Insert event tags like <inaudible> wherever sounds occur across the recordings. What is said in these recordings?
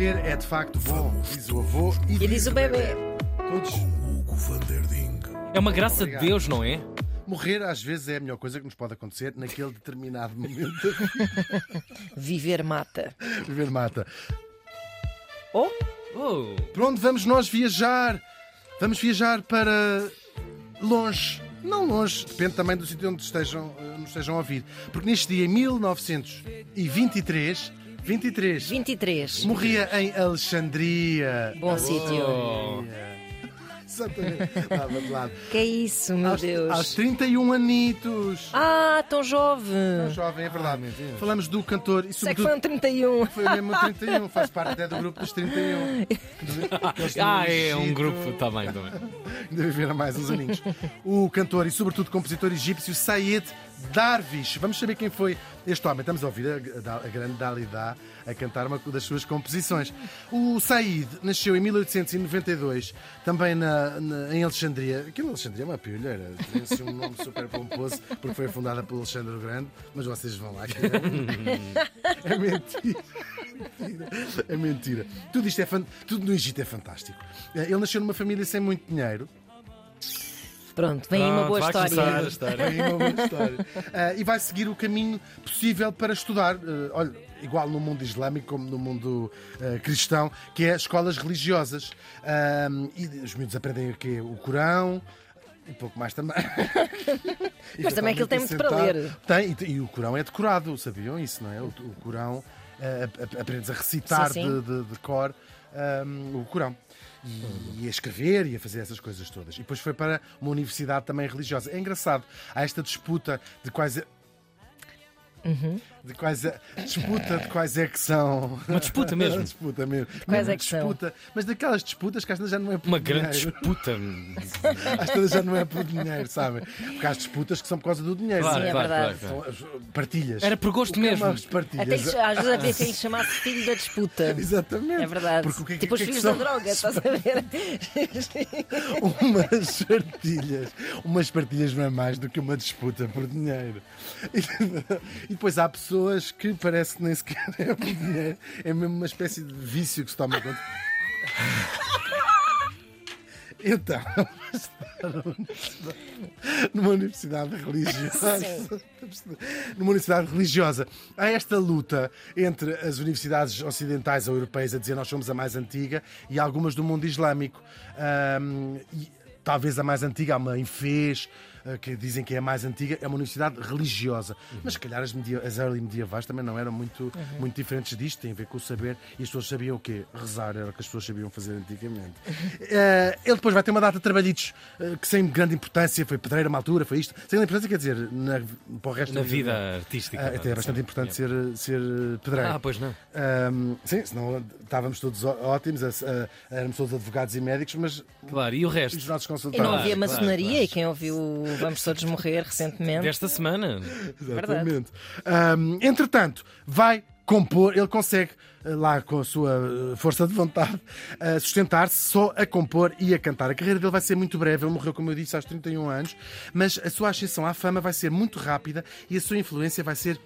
Morrer é de facto bom, diz o avô e, E diz o bebê. Todos. Hugo van der Ding. É uma graça Obrigado. de Deus, não é? Morrer às vezes é a melhor coisa que nos pode acontecer naquele determinado <laughs> momento. Viver mata. Viver mata. Oh, Oh, Para onde vamos nós viajar? Vamos viajar para longe. Não longe, depende também do sítio onde estejam, eh, nos estejam a ouvir. Porque neste dia, em 1923, 23, 23. morria em Alexandria. Bom sítio. oh. Exatamente. Estava de lado. Que é isso, meu Aos, Deus. aos 31 anitos. Ah, tão jovem. Tão jovem, é verdade. Falamos do cantor e Sei que foi um 31. foi mesmo o 31, faz parte até do grupo dos 31. Aqueles do Ah, é um grupo, está bem. Ainda viveram mais uns aninhos. O cantor e, sobretudo, compositor egípcio Sayed Darvish. Vamos saber quem foi este homem. Estamos a ouvir a, a- grande Dalida a cantar uma das suas composições. O Said nasceu em 1892, também na, na- em Alexandria. Aquilo Alexandria é uma pilheira. Tem assim um nome super pomposo, porque foi fundada pelo Alexandre o Grande. Mas vocês vão lá. <laughs> É mentira. É mentira. Tudo isto é fan... Tudo no Egito é fantástico. Ele nasceu numa família sem muito dinheiro. Pronto, vem aí uma boa Pronto, história. Aí uma boa história. <laughs> Ah, e vai seguir o caminho possível para estudar, ah, olha, igual no mundo islâmico como no mundo ah, cristão, que é escolas religiosas. Ah, e os miúdos aprendem o quê? O Corão. E pouco mais também. <laughs> Mas também aquilo tem muito para ler. Tem, e, e o Corão é decorado, sabiam isso, não é? O, o Corão, ap- aprendes a recitar Sim, sim. De, de, de cor ah, o Corão. E, e a escrever e a fazer essas coisas todas. E depois foi para uma universidade também religiosa. É engraçado, há esta disputa de quais. Uhum. De quais é, disputa de quais é que são. Uma disputa mesmo. Uma disputa mesmo. quais é que são? disputa, Mas daquelas disputas que às vezes já não é por Uma grande dinheiro. disputa. <laughs> Às vezes já não é por dinheiro, sabem? Porque há as disputas que são por causa do dinheiro. Claro, Sim, é claro, verdade. claro, claro. São as partilhas. Era por gosto é mesmo. partilhas? Até que, às vezes havia quem chamasse filho da disputa. <laughs> Exatamente. É verdade. Porque o que, tipo o que os é que filhos são? da droga, estás a ver? <laughs> umas partilhas. Umas partilhas não é mais do que uma disputa por dinheiro. E, e depois há pessoas que parece que nem sequer é por dinheiro. É mesmo uma espécie de vício que se toma conta. Então, numa universidade religiosa. Numa universidade religiosa. Há esta luta entre as universidades ocidentais ou europeias a dizer nós somos a mais antiga e algumas do mundo islâmico. Ahm, e talvez a mais antiga, há uma em Fez, que dizem que é a mais antiga, é uma universidade religiosa. Mas se calhar as, media- as early medievais também não eram muito, muito diferentes disto, tem a ver com o saber. E as pessoas sabiam o quê? Rezar era o que as pessoas sabiam fazer antigamente. Eh, ele depois vai ter uma data de trabalhitos eh, que sem grande importância, foi pedreiro uma altura, foi isto. Sem grande importância, quer dizer, na, para o resto Na da vida artística. Ah, até é bastante Sim. importante ser, ser eh, pedreiro. Ah, pois não. Sim, senão estávamos todos ótimos, éramos todos advogados e médicos, mas Claro, e o os resto? nossos E não havia Claro, maçonaria claro. e quem ouviu o Vamos Todos Morrer recentemente. Desta semana. Exatamente. Ahm, entretanto, vai compor, ele consegue, eh, lá com a sua eh, força de vontade, eh, sustentar-se só a compor e a cantar. A carreira dele vai ser muito breve, ele morreu, como eu disse, aos 31 anos, mas a sua ascensão à fama vai ser muito rápida e a sua influência vai ser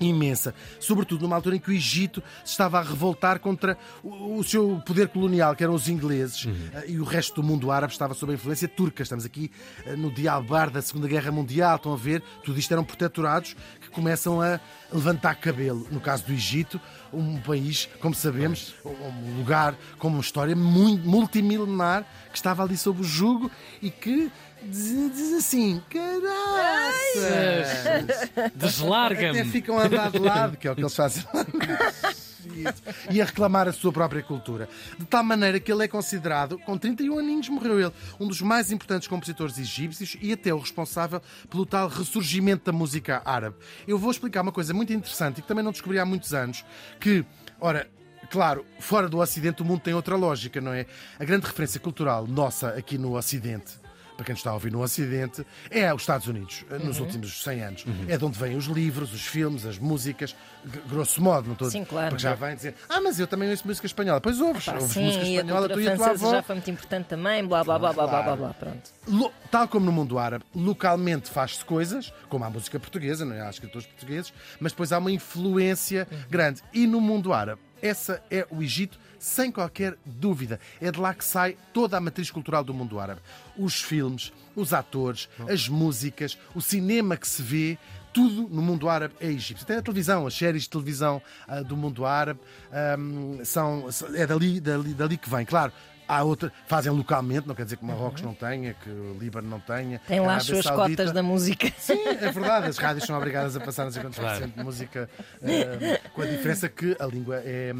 imensa, sobretudo numa altura em que o Egito se estava a revoltar contra o, seu poder colonial, que eram os ingleses, eh, e o resto do mundo árabe estava sob a influência turca. Estamos aqui eh, no dialbar da Segunda Guerra Mundial, estão a ver? Tudo isto eram protetorados que começam a levantar cabelo. No caso do Egito, um país, como sabemos, um lugar com uma história muito multimilenar que estava ali sob o jugo e que diz, diz assim: caraças! Até Deslarga-me. ficam a andar de lado, que é o que eles fazem <laughs> e a reclamar a sua própria cultura. De tal maneira que ele é considerado, com 31 aninhos morreu ele, um dos mais importantes compositores egípcios e até o responsável pelo tal ressurgimento da música árabe. Eu vou explicar uma coisa muito interessante e que também não descobri há muitos anos, que, ora, Claro, fora do Ocidente o mundo tem outra lógica, não é? A grande referência cultural nossa aqui no Ocidente, para quem está a ouvir no Ocidente, é os Estados Unidos, nos últimos 100 anos. É de onde vêm os livros, os filmes, as músicas, grosso modo, não estou Sim, claro. Porque já vêm dizer, ah, mas eu também ouço música espanhola. Pois ouves, Pá, ouves sim, música a espanhola, tu e a tua avó. já foi muito importante também, blá blá blá blá blá blá blá. Pronto. Lo- Tal como no mundo árabe, localmente faz-se coisas, como há música portuguesa, não é? há escritores portugueses, mas depois há uma influência grande. E no mundo árabe, essa é o Egito, sem qualquer dúvida. É de lá que sai toda a matriz cultural do mundo árabe. Os filmes, os atores, as músicas, o cinema que se vê, tudo no mundo árabe é egípcio. Até a televisão, as séries de televisão ah, do mundo árabe ahm, são, é dali, dali, dali que vem. Claro, há outra, fazem localmente, não quer dizer que Marrocos não tenha, que o Líbano não tenha. Tem lá as suas Saudita. cotas da música. Sim, é <laughs> verdade. As rádios são obrigadas a passar não sei quantos por Claro. cento de música, eh, com a diferença que a língua é,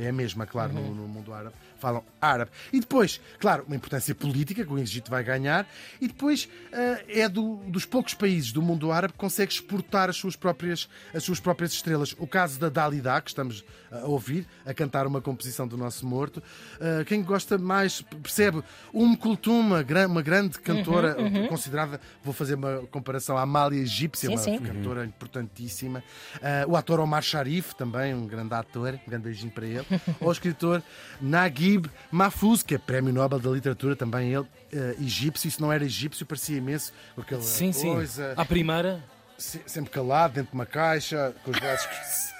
é, é a mesma, claro, no, no mundo árabe. Falam árabe. E depois, claro, uma importância política que o Egito vai ganhar. E depois eh, é do- dos poucos países do mundo árabe que consegue exportar as suas próprias, as suas próprias estrelas. O caso da Dalida, que estamos a ouvir, a cantar uma composição do nosso morto. Eh, quem gosta mais percebe. Um Kulthum, uma, gran- uma grande cantora, considerada, vou fazer uma comparação à Amália Egípcia, Sim, uma sim. cantora importantíssima. Eh, o ator Omar Sharif, também um grande ator, um grande beijinho para ele. <laughs> o escritor Naguib Mahfouz, que é Prémio Nobel da Literatura, também ele, eh, egípcio. Isso não era egípcio, parecia imenso, com aquela Sim, sim. coisa, À primeira. se- sempre calado, dentro de uma caixa, com os braços. <laughs>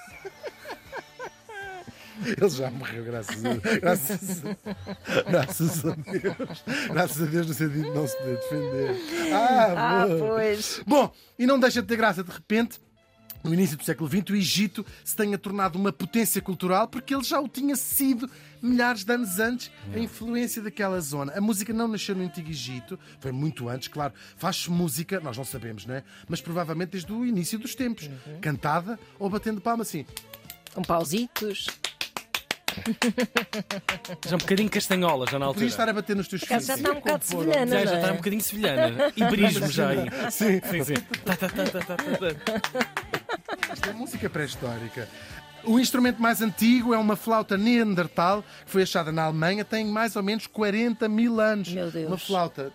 Ele já morreu, graças a Deus. Graças a, graças a Deus. Graças a Deus no sentido de não se poder defender. Ah, Ah, boa. pois. Bom, e não deixa de ter graça, de repente, no início do século XX, o Egito se tenha tornado uma potência cultural porque ele já o tinha sido milhares de anos antes, a influência daquela zona. A música não nasceu no Antigo Egito, foi muito antes, claro. Faz-se música, nós não sabemos, não é? Mas provavelmente desde o início dos tempos. Cantada ou batendo palma assim. Com pausitos. <laughs> Já um bocadinho castanhola, já na altura. Podias estar a bater nos teus filhos. já está um bocado Compor- semelhante. Já, é? está um bocadinho sevilhana. Iberismo já aí. <laughs> Sim, Sim, sim. Tá, tá, tá, tá. Isto é música pré-histórica. O instrumento mais antigo é uma flauta Neandertal que foi achada na Alemanha, tem mais ou menos 40 mil anos. Meu Deus. Uma flauta.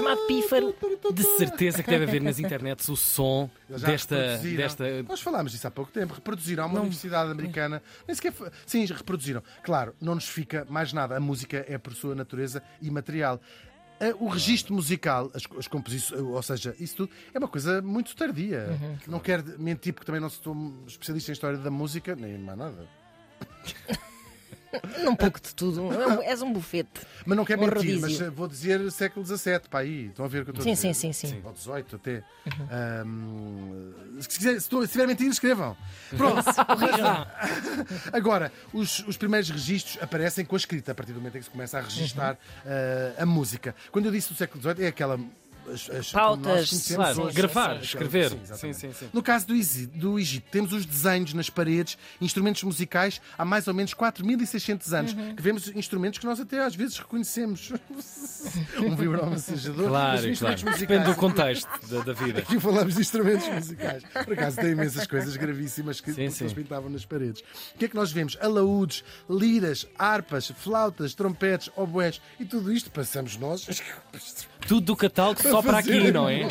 Chamado pífaro. De certeza que deve haver nas internets o som <laughs> desta. desta... Nós falámos disso há pouco tempo. Reproduziram. Uma universidade americana. Nem sequer. Sim, reproduziram. Claro, não nos fica mais nada. A música é, por sua natureza, imaterial. O registro musical, as, as composições, ou seja, isso tudo, é uma coisa muito tardia. Uhum. Não quero mentir, porque também não sou especialista em história da música, nem mais nada. <laughs> <laughs> Um pouco de tudo. É um- És um bufete. Mas não quero Um mentir, rodízio. mas vou dizer século XVII, para aí. Estão a ver o que eu estou Sim, a dizer? sim, sim, sim. Ou 18 até. Ahm, se, quiser, se, estou- se tiver mentido, escrevam. Pronto. <laughs> <laughs> Agora, os, os primeiros registros aparecem com a escrita, a partir do momento em que se começa a registar eh, a música. Quando eu disse do século XVIII, é aquela. As, as, Pautas, Claro, hoje. gravar, Sim, escrever. sim. Sim, sim, sim. No caso do Egito, do Egito, temos os desenhos nas paredes, instrumentos musicais há mais ou menos 4.600 anos, Uhum. que vemos instrumentos que nós até às vezes reconhecemos. <laughs> um vibrão-massajador. Claro, mas claro. musicais. Depende do contexto da, da vida. Aqui falamos de instrumentos musicais. Por acaso tem imensas coisas gravíssimas que, sim. eles pintavam nas paredes. O que é que nós vemos? Alaúdes, liras, harpas, flautas, trompetes, oboés e tudo isto passamos nós. Tudo do catálogo <laughs> só para fazer aqui, não é? <laughs>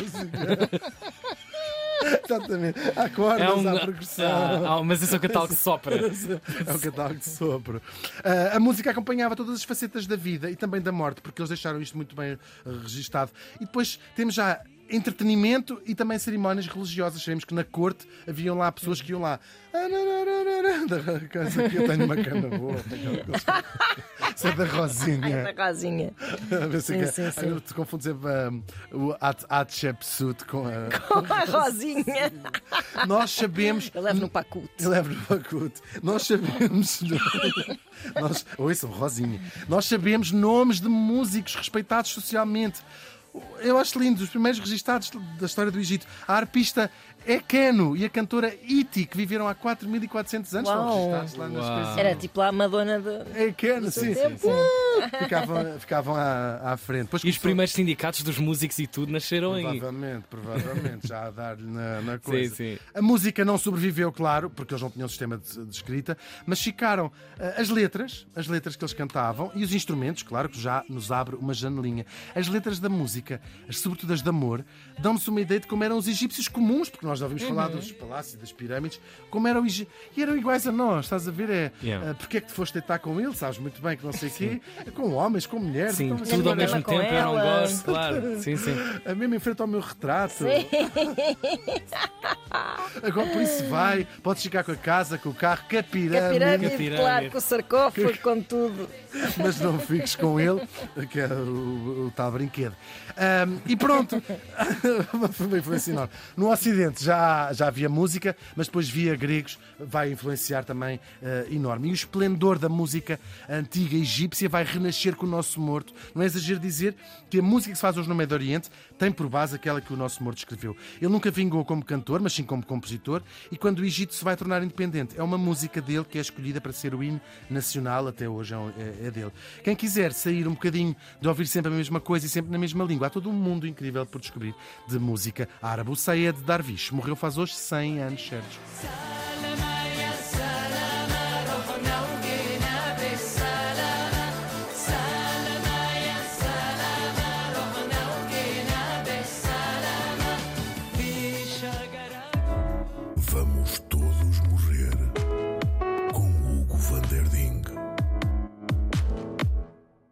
Exatamente. Há cordas, É um. há progressão. Ah, ah, mas esse é o catálogo que sopra. É o catálogo de sopro. Ah, a música acompanhava todas as facetas da vida e também da morte, porque eles deixaram isto muito bem ah, registado. E depois temos já entretenimento e também cerimónias religiosas. Sabemos que na corte haviam lá pessoas que iam lá. <laughs> Da casa aqui eu tenho uma cana boa. Isso é da Rosinha. <laughs> Da casinha. A ver se Sim, é- sim, sim. Eu te confundo sempre ah, o Hat- Hatshepsut com a. <laughs> A Rosinha. Nós sabemos Eu levo no pacote. Eu levo no pacote. Nós sabemos. <laughs> Nós, ouçam, Rosinha. Nós sabemos nomes de músicos respeitados socialmente. Eu acho lindo, os primeiros registados da história do Egito. A arpista Ekeno e a cantora Iti, que viveram há 4.400 anos, estão registados lá nas coisas. Era tipo lá a Madonna de. Ekeno, sim. tempo. Ficavam, ficavam à, à frente. Depois E os começou- primeiros sindicatos dos músicos e tudo nasceram aí. Provavelmente, provavelmente, já a dar-lhe na, na coisa. sim. A música não sobreviveu, claro, porque eles não tinham sistema de, de escrita, mas ficaram eh, as letras, as letras que eles cantavam e os instrumentos, claro, que já nos abre uma janelinha. As letras da música música, as- sobretudo as de amor, dão-nos uma ideia de como eram os egípcios comuns, porque nós já ouvimos falar dos palácios e das pirâmides, como eram e eram iguais a nós, estás a ver? É, Yeah. ah, porque é que te foste deitar com ele, sabes muito bem que não sei o quê, é com homens, com mulheres, Sim, então, tudo ao mesmo com tempo, eu não gosto, claro. <laughs> Sim, sim. a mesmo em frente ao meu retrato. <laughs> Agora por isso vai, podes ficar com a casa, com o carro, com a Que a pirâmide, pirâmide, pirâmide. claro, com o sarcófago, <laughs> com tudo. mas não fiques com ele, que é o, o tal brinquedo. Ahm, e pronto, <laughs> foi uma influência enorme. No Ocidente já, já havia música, mas depois via gregos, vai influenciar também eh, enorme. E o esplendor da música antiga egípcia vai renascer com o nosso morto. Não é exagero dizer que a música que se faz hoje no Médio Oriente tem por base aquela que o nosso morto escreveu. Ele nunca vingou como cantor, mas sim como compositor, e quando o Egito se vai tornar independente, é uma música dele que é escolhida para ser o hino nacional, até hoje é, é- é dele. Quem quiser sair um bocadinho de ouvir sempre a mesma coisa e sempre na mesma língua, há todo um mundo incrível por descobrir de música árabe. O Sayed Darwish morreu faz hoje 100 anos certos.